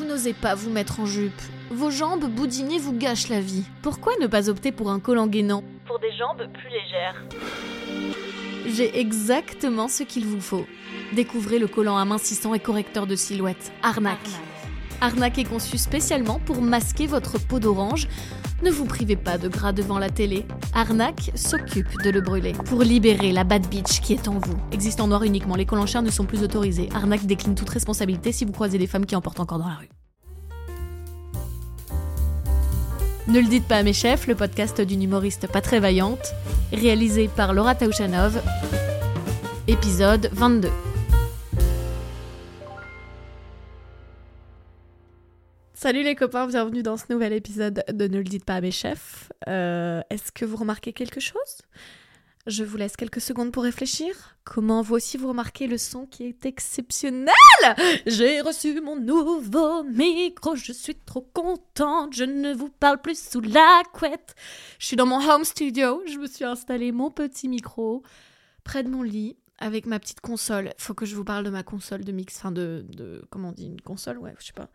Vous n'osez pas vous mettre en jupe. Vos jambes boudinées vous gâchent la vie. Pourquoi ne pas opter pour un collant gainant Pour des jambes plus légères. J'ai exactement ce qu'il vous faut. Découvrez le collant amincissant et correcteur de silhouette, Arnac. Arnac est conçu spécialement pour masquer votre peau d'orange. Ne vous privez pas de gras devant la télé. Arnac s'occupe de le brûler pour libérer la bad bitch qui est en vous. Existe en noir uniquement, les collants chers ne sont plus autorisés. Arnac décline toute responsabilité si vous croisez des femmes qui en portent encore dans la rue. Ne le dites pas à mes chefs, le podcast d'une humoriste pas très vaillante, réalisé par Laura Taouchanov, épisode 22. Salut les copains, bienvenue dans ce nouvel épisode de Ne le dites pas à mes chefs. Euh, Est-ce que vous remarquez quelque chose? Je vous laisse quelques secondes pour réfléchir. Comment vous aussi vous remarquez le son qui est exceptionnel? J'ai reçu mon nouveau micro, je suis trop contente, je ne vous parle plus sous la couette. Je suis dans mon home studio, je me suis installé mon petit micro près de mon lit avec ma petite console. Faut que je vous parle de ma console de mix, enfin de, de comment on dit, une console, ouais, je sais pas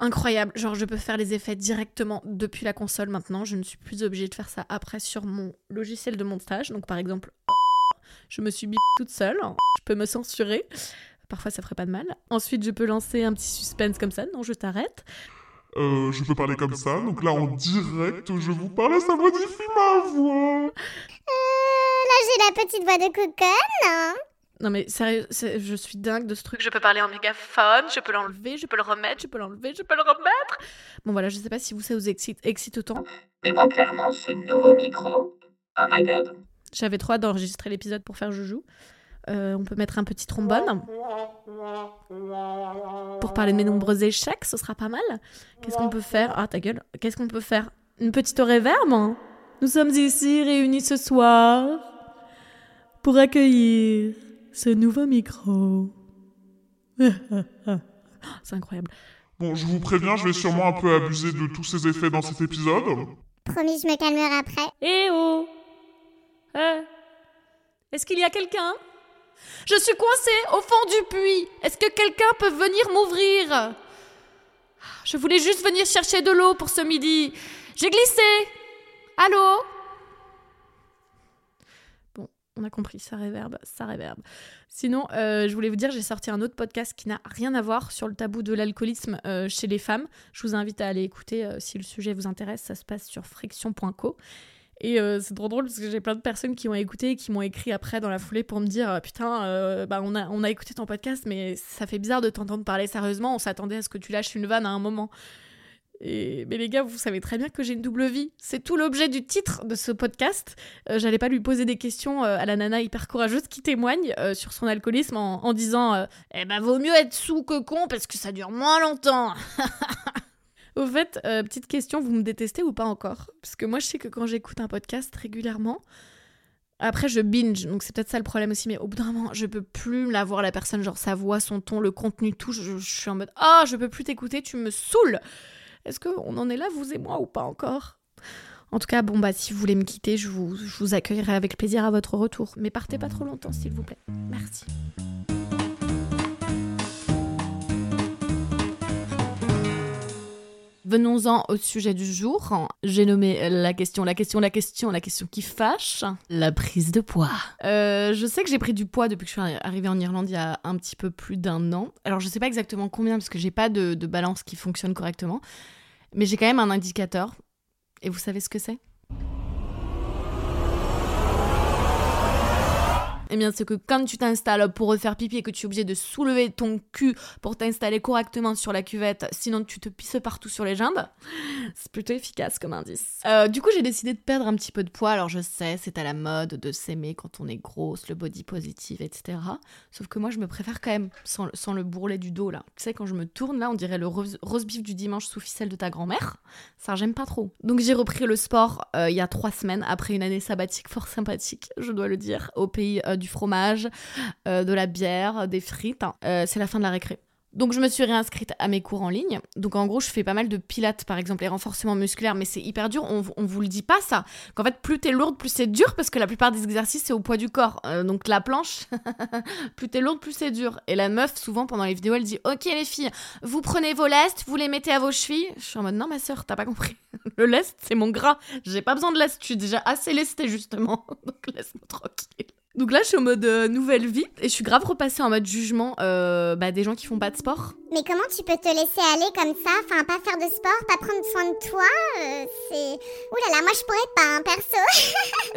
incroyable. Genre, je peux faire les effets directement depuis la console maintenant. Je ne suis plus obligée de faire ça après sur mon logiciel de montage. Donc, par exemple, je me suis bip toute seule. Je peux me censurer. Parfois, ça ferait pas de mal. Ensuite, je peux lancer un petit suspense comme ça. Non, je t'arrête. Euh, je peux parler comme ça, donc là en direct, je vous parle, ça modifie ma voix. Euh, là, j'ai la petite voix de coconne. Non mais sérieux, je suis dingue de ce truc. Je peux parler en mégaphone, je peux l'enlever, je peux le remettre, je peux l'enlever, je peux le remettre. Bon voilà, je sais pas si vous ça vous excite, excite autant. Mais moi, clairement, ce nouveau micro, oh my god. J'avais trop hâte d'enregistrer l'épisode pour faire joujou. Euh, on peut mettre un petit trombone. Pour parler de mes nombreux échecs, ce sera pas mal. Qu'est-ce qu'on peut faire? Ah ta gueule. Qu'est-ce qu'on peut faire? Une petite réverbe Nous sommes ici réunis ce soir pour accueillir ce nouveau micro. C'est incroyable. Bon, je vous préviens, je vais sûrement un peu abuser de tous ces effets dans cet épisode. Promis, je me calmerai après. Eh oh Euh, Est-ce qu'il y a quelqu'un? Je suis coincée au fond du puits. Est-ce que quelqu'un peut venir m'ouvrir? Je voulais juste venir chercher de l'eau pour ce midi. J'ai glissé. Allô? On a compris, ça réverbe, ça réverbe. Sinon, euh, je voulais vous dire, j'ai sorti un autre podcast qui n'a rien à voir sur le tabou de l'alcoolisme euh, chez les femmes. Je vous invite à aller écouter euh, si le sujet vous intéresse. Ça se passe sur friction.co. Et c'est trop drôle parce que j'ai plein de personnes qui ont écouté et qui m'ont écrit après dans la foulée pour me dire Putain, bah, on a écouté ton podcast, mais ça fait bizarre de t'entendre parler sérieusement. On s'attendait à ce que tu lâches une vanne à un moment. Mais les gars, vous savez très bien que j'ai une double vie. C'est tout l'objet du titre de ce podcast. Euh, J'allais pas lui poser des questions euh, à la nana hyper courageuse qui témoigne euh, sur son alcoolisme en, disant Eh ben, vaut mieux être sous que con parce que ça dure moins longtemps. Au fait, petite question, vous me détestez ou pas encore? Parce que moi, je sais que quand j'écoute un podcast régulièrement, après je binge, donc c'est peut-être ça le problème aussi, mais au bout d'un moment, je peux plus la voir la personne, genre sa voix, son ton, le contenu, tout. Je, suis en mode Ah, je peux plus t'écouter, tu me saoules Est-ce qu'on en est là, vous et moi, ou pas encore? En tout cas, bon, bah, si vous voulez me quitter, je vous, je vous accueillerai avec plaisir à votre retour. Mais partez pas trop longtemps, s'il vous plaît. Merci. Venons-en au sujet du jour. J'ai nommé la question, la question, la question, la question qui fâche. La prise de poids. Euh, je sais que j'ai pris du poids depuis que je suis arrivée en Irlande il y a un petit peu plus d'un an. Alors je sais pas exactement combien parce que j'ai pas de, de balance qui fonctionne correctement. Mais j'ai quand même un indicateur. Et vous savez ce que c'est? Eh bien, c'est que quand tu t'installes pour refaire pipi et que tu es obligé de soulever ton cul pour t'installer correctement sur la cuvette, sinon tu te pisses partout sur les jambes, c'est plutôt efficace comme indice. Euh, du coup, j'ai décidé de perdre un petit peu de poids. Alors, je sais, c'est à la mode de s'aimer quand on est grosse, le body positive, etc. Sauf que moi, je me préfère quand même sans, sans le bourrelet du dos, là. Tu sais, quand je me tourne, là, on dirait le rose, rose beef du dimanche sous ficelle de ta grand-mère. Ça, j'aime pas trop. Donc, j'ai repris le sport euh, il y a trois semaines, après une année sabbatique fort sympathique, je dois le dire, au pays euh, du fromage, euh, de la bière, des frites. Euh, c'est la fin de la récré. Donc je me suis réinscrite à mes cours en ligne. Donc en gros, je fais pas mal de pilates, par exemple, les renforcements musculaires, mais c'est hyper dur. On, on vous le dit pas ça. Qu'en fait, plus t'es lourde, plus c'est dur, parce que la plupart des exercices, c'est au poids du corps. Euh, donc la planche, plus t'es lourde, plus c'est dur. Et la meuf, souvent, pendant les vidéos, elle dit Ok les filles, vous prenez vos lestes, vous les mettez à vos chevilles. Je suis en mode Non, ma soeur, t'as pas compris. Le lest, c'est mon gras. J'ai pas besoin de lest. Je suis déjà assez lestée, justement. Donc laisse-moi tranquille. Donc là, je suis en mode euh, nouvelle vie et je suis grave repassée en mode jugement euh, bah, des gens qui font pas de sport. Mais comment tu peux te laisser aller comme ça Enfin, pas faire de sport, pas prendre soin de toi euh, C'est. Ouh là là, moi je pourrais pas, un perso.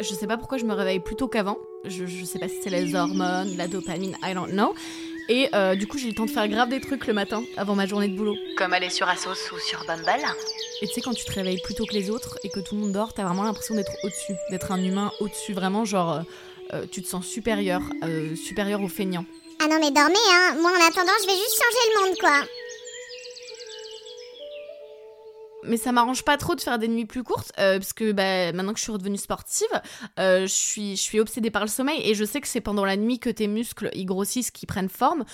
Je sais pas pourquoi je me réveille plus tôt qu'avant. Je, je sais pas si c'est les hormones, la dopamine, I don't know. Et euh, du coup, j'ai le temps de faire grave des trucs le matin avant ma journée de boulot. Comme aller sur Asos ou sur Bumble. Et tu sais, quand tu te réveilles plus tôt que les autres et que tout le monde dort, t'as vraiment l'impression d'être au-dessus, d'être un humain au-dessus. Vraiment, genre, euh, tu te sens supérieur, euh, supérieur aux feignants. ah non, mais dormez, hein. Moi en attendant, je vais juste changer le monde, quoi. Mais ça m'arrange pas trop de faire des nuits plus courtes, euh, parce que bah, maintenant que je suis redevenue sportive, euh, je, suis, je suis obsédée par le sommeil et je sais que c'est pendant la nuit que tes muscles ils grossissent, qu'ils prennent forme.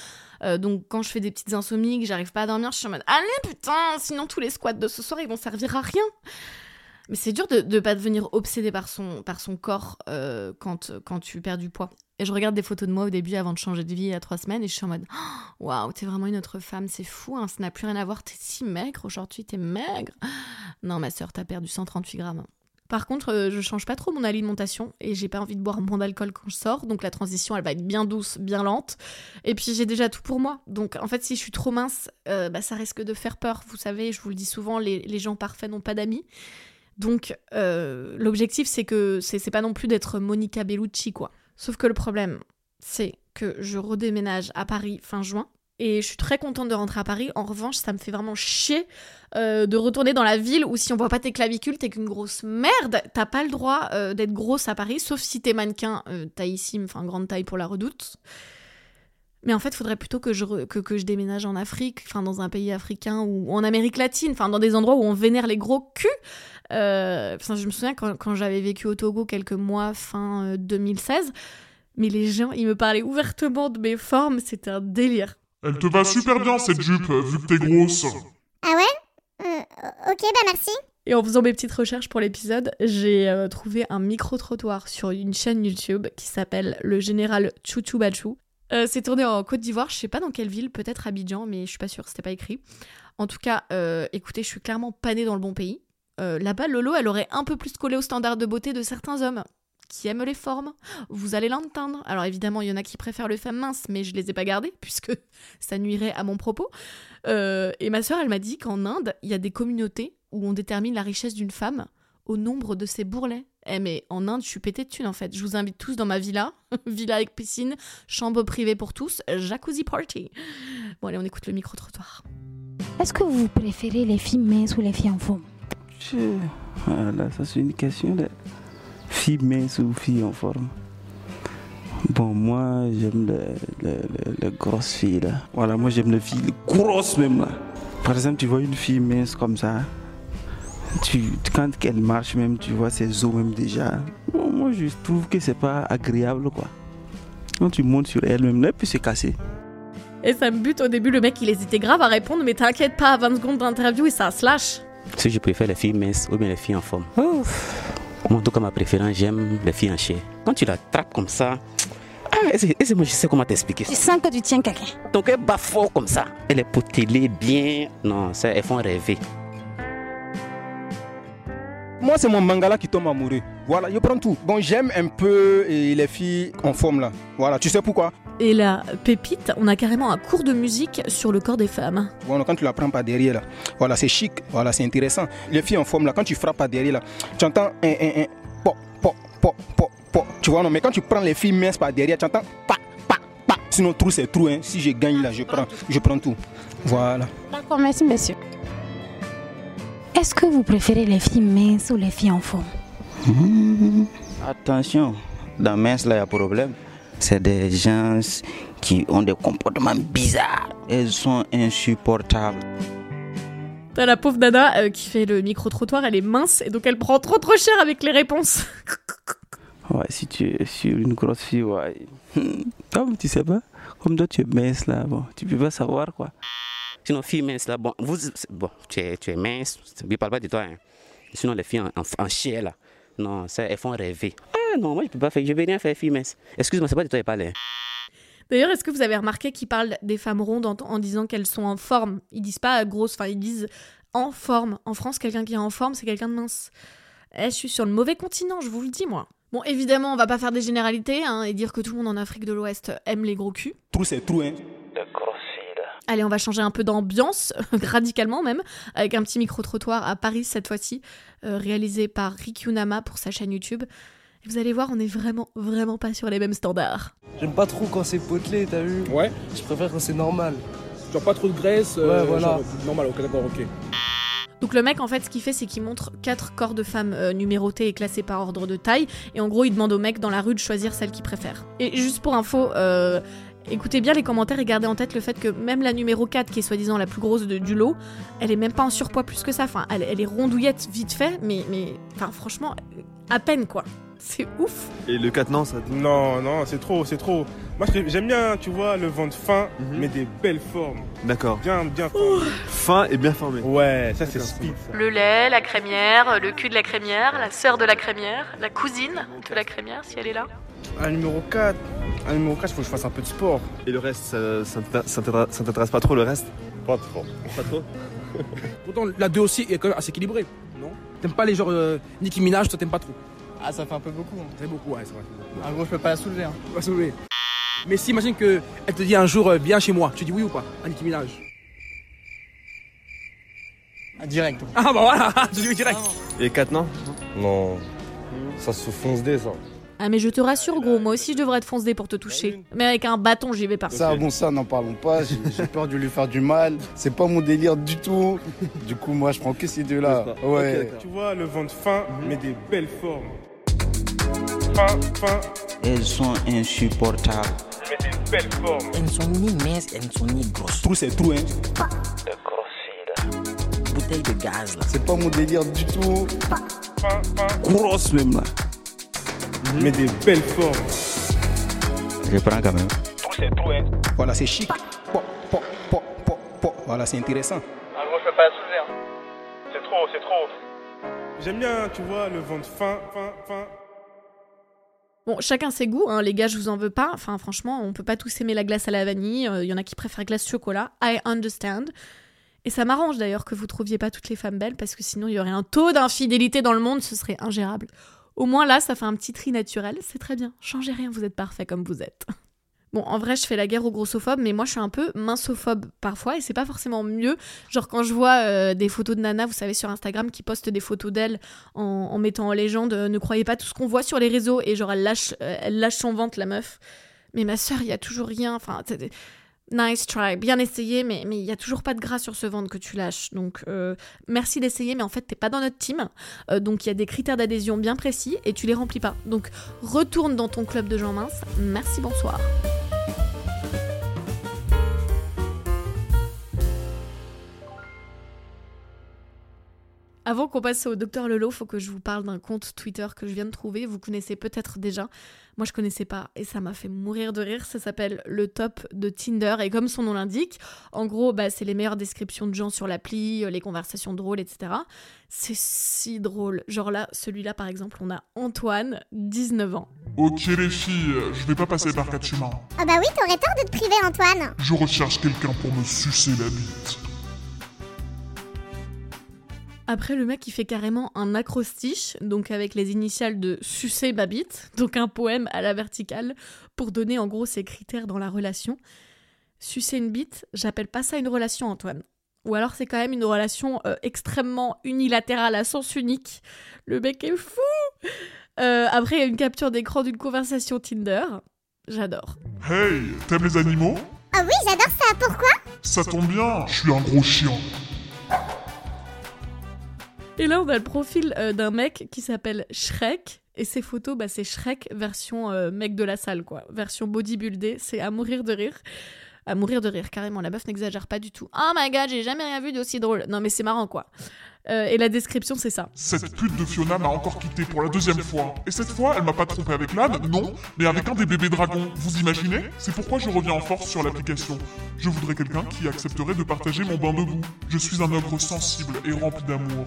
Euh, donc quand je fais des petites insomnies, que j'arrive pas à dormir, je suis en mode Allez putain, sinon tous les squats de ce soir ils vont servir à rien. Mais c'est dur de ne pas devenir obsédé par son, par son corps euh, quand, quand tu perds du poids. Et je regarde des photos de moi au début avant de changer de vie il y a trois semaines et je suis en mode Waouh, t'es vraiment une autre femme, c'est fou, hein, ça n'a plus rien à voir, t'es si maigre aujourd'hui, t'es maigre. Non, ma soeur, t'as perdu 138 grammes. Par contre, euh, je change pas trop mon alimentation et j'ai pas envie de boire moins d'alcool quand je sors, donc la transition elle va être bien douce, bien lente. Et puis j'ai déjà tout pour moi. Donc en fait, si je suis trop mince, euh, bah, ça risque de faire peur. Vous savez, je vous le dis souvent, les, les gens parfaits n'ont pas d'amis. Donc euh, l'objectif c'est que c'est pas non plus d'être Monica Bellucci quoi. Sauf que le problème c'est que je redéménage à Paris fin juin. Et je suis très contente de rentrer à Paris. En revanche, ça me fait vraiment chier euh, de retourner dans la ville où si on voit pas tes clavicules, t'es qu'une grosse merde. T'as pas le droit euh, d'être grosse à Paris, sauf si t'es mannequin taillissime, enfin grande taille pour la redoute. Mais en fait, il faudrait plutôt que je, re- que, que je déménage en Afrique, enfin dans un pays africain ou en Amérique latine, enfin dans des endroits où on vénère les gros culs. Euh, enfin, je me souviens quand, quand j'avais vécu au Togo quelques mois, fin euh, 2016, mais les gens, ils me parlaient ouvertement de mes formes, c'était un délire. Elle te va super bien cette jupe, vu que t'es grosse. Ah ouais? Euh, Ok, bah merci. Et en faisant mes petites recherches pour l'épisode, j'ai euh, trouvé un micro-trottoir sur une chaîne YouTube qui s'appelle Le Général Chouchou Bachou. Euh, c'est tourné en Côte d'Ivoire, je sais pas dans quelle ville, peut-être Abidjan, mais je suis pas sûre, c'était pas écrit. En tout cas, euh, écoutez, je suis clairement pas née dans le bon pays. Euh, Là-bas, Lolo, elle aurait un peu plus collé aux standards de beauté de certains hommes qui aiment les formes. Vous allez l'entendre. Alors évidemment, il y en a qui préfèrent les femmes minces, mais je les ai pas gardées puisque ça nuirait à mon propos. Et ma sœur, elle m'a dit qu'en Inde, il y a des communautés où on détermine la richesse d'une femme au nombre de ses bourrelets. Eh mais en Inde, je suis pété de thunes en fait. Je vous invite tous dans ma villa, villa avec piscine, chambre privée pour tous, jacuzzi party. Bon allez, on écoute le micro-trottoir. Est-ce que vous préférez les filles minces ou les filles en forme? Je- Voilà, ça c'est une question de fille mince ou fille en forme. Bon, moi j'aime les, les- les- les grosses filles là. Voilà, moi j'aime les filles grosses même là. Par exemple, tu vois une fille mince comme ça. Tu, quand elle marche même, tu vois ses os même déjà. Bon, moi je trouve que c'est pas agréable quoi. Quand tu montes sur elle même, là, elle peut se casser. Et ça me bute au début, le mec il hésitait grave à répondre, mais t'inquiète pas, 20 secondes d'interview et ça se lâche. Si je préfère les filles minces ou bien les filles en forme. Ouf. Moi, en tout cas, ma préférence, j'aime les filles en chair. Quand tu l'attrapes comme ça, ah, que moi je sais comment t'expliquer Tu sens que tu tiens quelqu'un. Donc elle bat fort comme ça. Elle est potelée bien. Non, ça, elles font rêver. Moi, c'est mon mangala qui tombe amoureux. Voilà, je prends tout. Bon, j'aime un peu eh, les filles en forme là. Voilà, tu sais pourquoi? Et la pépite, on a carrément un cours de musique sur le corps des femmes. Voilà, quand tu la prends par derrière là. Voilà, c'est chic. Voilà, c'est intéressant. Les filles en forme là, quand tu frappes par derrière là, tu entends un, un, un, po, po, po, po, po. Tu vois, non, mais quand tu prends les filles minces par derrière, tu entends pa, pa, pa. Sinon, trou, c'est trou. Hein. Si je gagne là, je prends, je prends tout. Voilà. D'accord, merci monsieur. Est-ce que vous préférez les filles minces ou les filles en forme? Hmm. Attention, dans mince là, il y a problème. C'est des gens qui ont des comportements bizarres. Elles sont insupportables. T'as la pauvre Nana euh, qui fait le micro-trottoir, elle est mince et donc elle prend trop trop cher avec les réponses. Ouais, si tu es sur une grosse fille, ouais. Comme tu sais pas? Comme toi, tu es mince là, bon, tu peux pas savoir quoi. Sinon, fille mince, là, bon, vous, bon tu, es, tu es mince, je ne parle pas de toi. Hein. Sinon, les filles en, en, en chien, là, non, ça, elles font rêver. Ah non, moi, je peux pas faire, je vais rien faire, fille mince. Excuse-moi, c'est pas de toi, elle parle. hein. D'ailleurs, est-ce que vous avez remarqué qu'ils parlent des femmes rondes en, en disant qu'elles sont en forme? Ils disent pas grosses, enfin, ils disent en forme. En France, quelqu'un qui est en forme, c'est quelqu'un de mince. Eh, je suis sur le mauvais continent, je vous le dis, moi. Bon, évidemment, on va pas faire des généralités hein, et dire que tout le monde en Afrique de l'Ouest aime les gros culs. Trou, c'est trou, hein. Allez, on va changer un peu d'ambiance, radicalement même, avec un petit micro-trottoir à Paris cette fois-ci, euh, réalisé par Rikyunama pour sa chaîne YouTube. Et vous allez voir, on est vraiment, vraiment pas sur les mêmes standards. J'aime pas trop quand c'est potelé, t'as vu Ouais. Je préfère quand c'est normal. Genre pas trop de graisse. Ouais, voilà. genre normal, ok, d'accord, ok. Donc le mec, en fait, ce qu'il fait, c'est qu'il montre quatre corps de femmes euh, numérotés et classés par ordre de taille. Et en gros, il demande au mec dans la rue de choisir celle qu'il préfère. Et juste pour info, euh, écoutez bien les commentaires et gardez en tête le fait que même la numéro 4, qui est soi-disant la plus grosse de- du lot, elle est même pas en surpoids plus que ça. Enfin, elle, elle est rondouillette vite fait, mais, mais enfin, franchement, à peine quoi. C'est ouf. Et le 4 non, ça. Non, non, c'est trop, c'est trop. Moi, j'aime bien, tu vois, le ventre fin, Mhm. mais des belles formes. D'accord. Bien, bien formé. Fin et bien formé. Ouais, ça, c'est speed. ça. Le lait, la crémière, le cul de la crémière, la sœur de la crémière, la cousine de la crémière, si elle est là. Un numéro 4. Un numéro 4, il faut que je fasse un peu de sport. Et le reste, ça, ça t'intér- ça t'intéresse pas trop le reste? Pas trop. Pas trop? Pourtant, la 2 aussi est quand même assez équilibrée, non? T'aimes pas les genres euh, Nicki Minaj, toi t'aimes pas trop? Ah, ça fait un peu beaucoup. hein. C'est beaucoup, ouais, c'est vrai. En gros, je peux pas la soulever. Hein. On va soulever. Mais si, imagine que elle te dit un jour, euh, viens chez moi, tu dis oui ou pas à Nicki Minaj? Ah, direct. Ah bah voilà, tu dis oui direct. Et 4 non? Non, ça se fonce des ça. Ah mais je te rassure gros, moi aussi je devrais te foncer pour te toucher. Mais avec un bâton j'y vais pas. Ça, bon, ça, n'en parlons pas. J'ai peur de lui faire du mal. C'est pas mon délire du tout. Du coup, moi, je prends que ces deux-là. N'est-ce pas Ouais. Tu vois, le ventre fin, mais des belles formes. Fin, fin, Elles sont insupportables. mais des belles formes. Elles ne sont ni minces, elles ne sont ni grosses. Trou, c'est trou, hein. Bouteille de gaz, là. C'est pas mon délire du tout. Fin, fin, Grosse même là. Mais des belles formes. Je prends quand même. Trou, c'est trou, hein. Voilà, c'est chic. Po, po, po, po, po. Voilà, c'est intéressant. Ah, moi, je peux pas la soulever, hein. C'est trop, c'est trop. J'aime bien, tu vois, le ventre fin, fin, fin. Bon, chacun ses goûts, hein, les gars, je vous en veux pas. Enfin, franchement, on peut pas tous aimer la glace à la vanille. Il y en a qui préfèrent glace chocolat. I understand. Et ça m'arrange d'ailleurs que vous trouviez pas toutes les femmes belles parce que sinon il y aurait un taux d'infidélité dans le monde, ce serait ingérable. Au moins là, ça fait un petit tri naturel, c'est très bien. Changez rien, vous êtes parfait comme vous êtes. Bon, en vrai, je fais la guerre aux grossophobes, mais moi je suis un peu mincophobe parfois et c'est pas forcément mieux. Genre quand je vois euh, des photos de Nana, vous savez, sur Instagram, qui postent des photos d'elle en, mettant en légende euh, Ne croyez pas tout ce qu'on voit sur les réseaux et genre elle lâche, euh, lâche son ventre, la meuf. Mais ma soeur, il y a toujours rien. Enfin, nice try, bien essayé, mais mais il y a toujours pas de gras sur ce ventre que tu lâches. Donc euh, merci d'essayer, mais en fait t'es pas dans notre team. Euh, donc il y a des critères d'adhésion bien précis et tu les remplis pas. Donc retourne dans ton club de gens minces. Merci, bonsoir. Avant qu'on passe au docteur Lelo, faut que je vous parle d'un compte Twitter que je viens de trouver. Vous connaissez peut-être déjà. Moi, je connaissais pas et ça m'a fait mourir de rire. Ça s'appelle le top de Tinder et comme son nom l'indique, en gros, bah, c'est les meilleures descriptions de gens sur l'appli, euh, les conversations drôles, etc. C'est si drôle. Genre là, celui-là, par exemple, on a Antoine, 19 ans. Ok les filles, je vais pas passer par quatre chemins. Ah bah oui, t'aurais tort de te priver, Antoine. Je recherche quelqu'un pour me sucer la bite. Après, le mec, il fait carrément un acrostiche, donc avec les initiales de sucer ma bite, donc un poème à la verticale, pour donner en gros ses critères dans la relation. Sucer une bite, j'appelle pas ça une relation, Antoine. Ou alors c'est quand même une relation euh, extrêmement unilatérale à sens unique. Le mec est fou Euh, Après, il y a une capture d'écran d'une conversation Tinder. J'adore. Hey, t'aimes les animaux? Ah oui, j'adore ça. Pourquoi? Ça tombe bien, je suis un gros chien. Et là, on a le profil euh, d'un mec qui s'appelle Shrek. Et ses photos, bah, c'est Shrek version euh, mec de la salle, quoi. Version bodybuildé. C'est à mourir de rire. À mourir de rire, carrément. La meuf n'exagère pas du tout. Oh my god, j'ai jamais rien vu d'aussi drôle. Non, mais c'est marrant, quoi. Euh, et la description, c'est ça. Cette pute de Fiona m'a encore quitté pour la deuxième fois. Et cette fois, elle m'a pas trompé avec l'âne, non, mais avec un des bébés dragons. Vous imaginez? C'est pourquoi je reviens en force sur l'application. Je voudrais quelqu'un qui accepterait de partager mon bain de boue. Je suis un ogre sensible et rempli d'amour.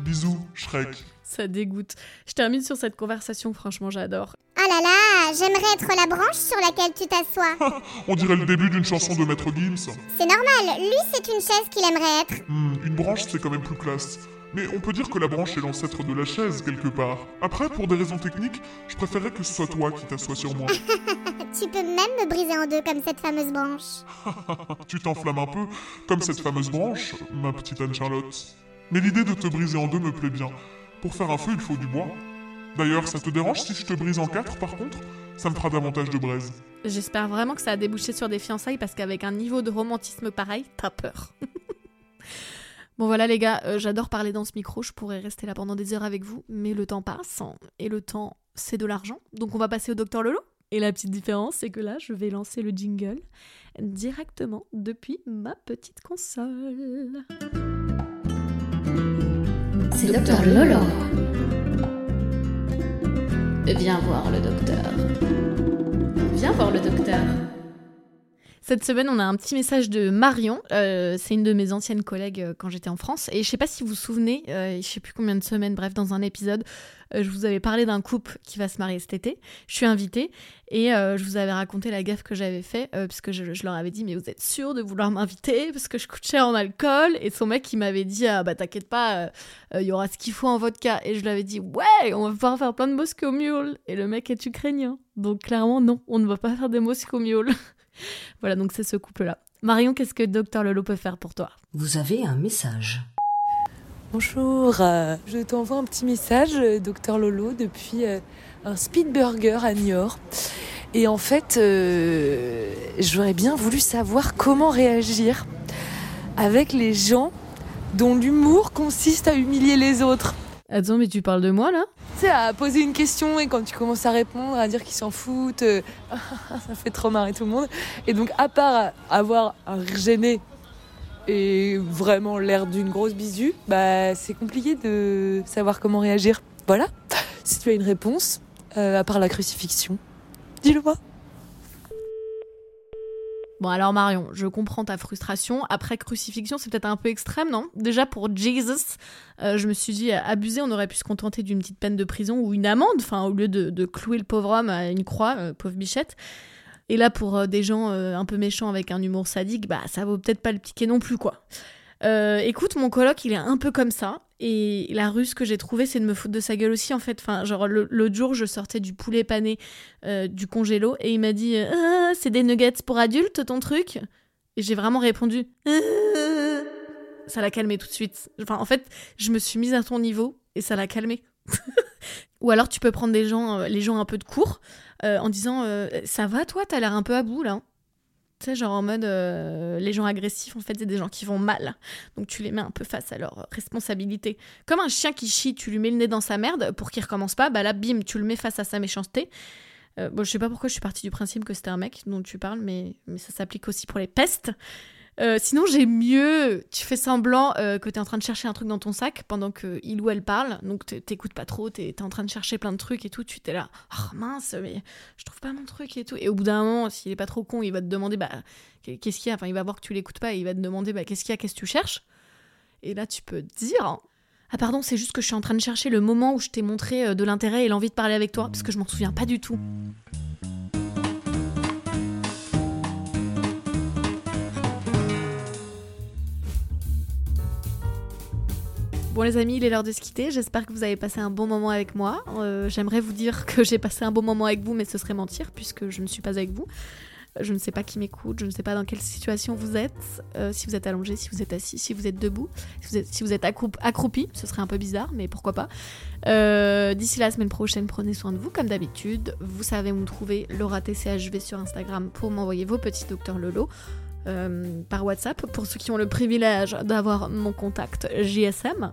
Bisous, Shrek. Ça dégoûte. Je termine sur cette conversation, franchement, j'adore. Oh là là, j'aimerais être la branche sur laquelle tu t'assois. On dirait le début d'une chanson de Maître Gims. C'est normal, lui c'est une chaise qu'il aimerait être. Hmm, une branche, c'est quand même plus classe. Mais on peut dire que la branche est l'ancêtre de la chaise, quelque part. Après, pour des raisons techniques, je préférerais que ce soit toi qui t'assois sur moi. tu peux même me briser en deux comme cette fameuse branche. tu t'enflammes un peu, comme cette fameuse branche, ma petite Anne-Charlotte. Mais l'idée de te briser en deux me plaît bien. Pour faire un feu, il faut du bois. D'ailleurs, ça te dérange si je te brise en quatre, par contre? Ça me fera davantage de braise. J'espère vraiment que ça a débouché sur des fiançailles parce qu'avec un niveau de romantisme pareil, t'as peur. bon voilà les gars, euh, j'adore parler dans ce micro, je pourrais rester là pendant des heures avec vous, mais le temps passe, et le temps, c'est de l'argent. Donc on va passer au docteur Lolo. Et la petite différence, c'est que là, je vais lancer le jingle directement depuis ma petite console. Docteur Lolo. Viens voir le docteur. Viens voir le docteur. Cette semaine, on a un petit message de Marion. Euh, c'est une de mes anciennes collègues euh, quand j'étais en France. Et je sais pas si vous vous souvenez, euh, je sais plus combien de semaines, bref, dans un épisode, euh, je vous avais parlé d'un couple qui va se marier cet été. Je suis invitée et je vous avais raconté la gaffe que j'avais fait parce que je, je leur avais dit mais vous êtes sûr de vouloir m'inviter? Parce que je coûte cher en alcool et son mec il m'avait dit ah bah t'inquiète pas il y aura ce qu'il faut en vodka et je lui avais dit ouais on va pouvoir faire plein de Moscow Mule et le mec est ukrainien donc clairement non on ne va pas faire des Moscow Mule voilà donc c'est ce couple là Marion qu'est-ce que Docteur Lolo peut faire pour toi? Vous avez un message. Bonjour, euh, je t'envoie un petit message, euh, docteur Lolo, depuis euh, un speed burger à Niort. Et en fait, euh, j'aurais bien voulu savoir comment réagir avec les gens dont l'humour consiste à humilier les autres. Attends, mais tu parles de moi là? À poser une question et quand tu commences à répondre, à dire qu'ils s'en foutent, euh, ça fait trop marrer tout le monde. Et donc, à part avoir un gêné et vraiment l'air d'une grosse bisu, bah c'est compliqué de savoir comment réagir. Voilà. Si tu as une réponse, euh, à part la crucifixion, dis-le moi. Bon alors Marion, je comprends ta frustration. Après crucifixion, c'est peut-être un peu extrême, non? Déjà pour Jesus, euh, je me suis dit abusé, on aurait pu se contenter d'une petite peine de prison ou une amende, enfin au lieu de, clouer le pauvre homme à une croix, euh, pauvre bichette. Et là pour euh, des gens euh, un peu méchants avec un humour sadique, bah ça vaut peut-être pas le piquer non plus quoi. Euh, écoute, mon coloc, il est un peu comme ça. Et la ruse que j'ai trouvée, c'est de me foutre de sa gueule aussi, en fait. Enfin, genre, l'autre jour, je sortais du poulet pané euh, du congélo et il m'a dit Ah, C'est des nuggets pour adultes, ton truc? Et j'ai vraiment répondu Ah. Ça l'a calmé tout de suite. Enfin, en fait, je me suis mise à ton niveau et ça l'a calmé. Ou alors, tu peux prendre des gens, euh, les gens un peu de cours euh, en disant euh, Ça va, toi? T'as l'air un peu à bout, là tu sais, genre en mode, euh, les gens agressifs, en fait, c'est des gens qui vont mal. Donc tu les mets un peu face à leur responsabilité. Comme un chien qui chie, tu lui mets le nez dans sa merde pour qu'il recommence pas, bah là, bim, tu le mets face à sa méchanceté. Euh, bon, je sais pas pourquoi je suis partie du principe que c'était un mec dont tu parles, mais, mais ça s'applique aussi pour les pestes. Euh, sinon, j'ai mieux. Tu fais semblant euh, que t'es en train de chercher un truc dans ton sac pendant que il ou elle parle. Donc t'é- t'écoutes pas trop, t'es t'es en train de chercher plein de trucs et tout. Tu t'es là, oh mince, mais je trouve pas mon truc et tout. Et au bout d'un moment, s'il est pas trop con, il va te demander, bah, qu'est-ce qu'il y a? Enfin, il va voir que tu l'écoutes pas et il va te demander, bah, qu'est-ce qu'il y a? Qu'est-ce que tu cherches? Et là, tu peux dire. Ah pardon, c'est juste que je suis en train de chercher le moment où je t'ai montré euh, de l'intérêt et l'envie de parler avec toi, parce que je m'en souviens pas du tout. Bon les amis, il est l'heure de se quitter. J'espère que vous avez passé un bon moment avec moi. Euh, J'aimerais vous dire que j'ai passé un bon moment avec vous, mais ce serait mentir puisque je ne suis pas avec vous. Je ne sais pas qui m'écoute, je ne sais pas dans quelle situation vous êtes, euh, si vous êtes allongé, si vous êtes assis, si vous êtes debout, si vous êtes, accroupi, ce serait un peu bizarre, mais pourquoi pas. Euh, D'ici la semaine prochaine, prenez soin de vous comme d'habitude. Vous savez où me trouver, Laura TCHV sur Instagram pour m'envoyer vos petits docteurs Lolo. Euh, par WhatsApp pour ceux qui ont le privilège d'avoir mon contact JSM.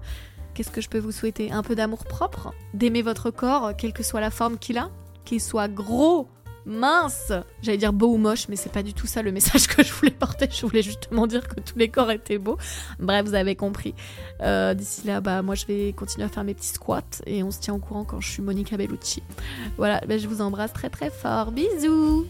Qu'est-ce que je peux vous souhaiter? Un peu d'amour propre, d'aimer votre corps, quelle que soit la forme qu'il a, qu'il soit gros, Mince J'allais dire beau ou moche, mais c'est pas du tout ça le message que je voulais porter. Je voulais justement dire que tous les corps étaient beaux. Bref, vous avez compris. Euh, D'ici là, bah, moi, je vais continuer à faire mes petits squats et on se tient au courant quand je suis Monica Bellucci. Voilà, bah, je vous embrasse très très fort. Bisous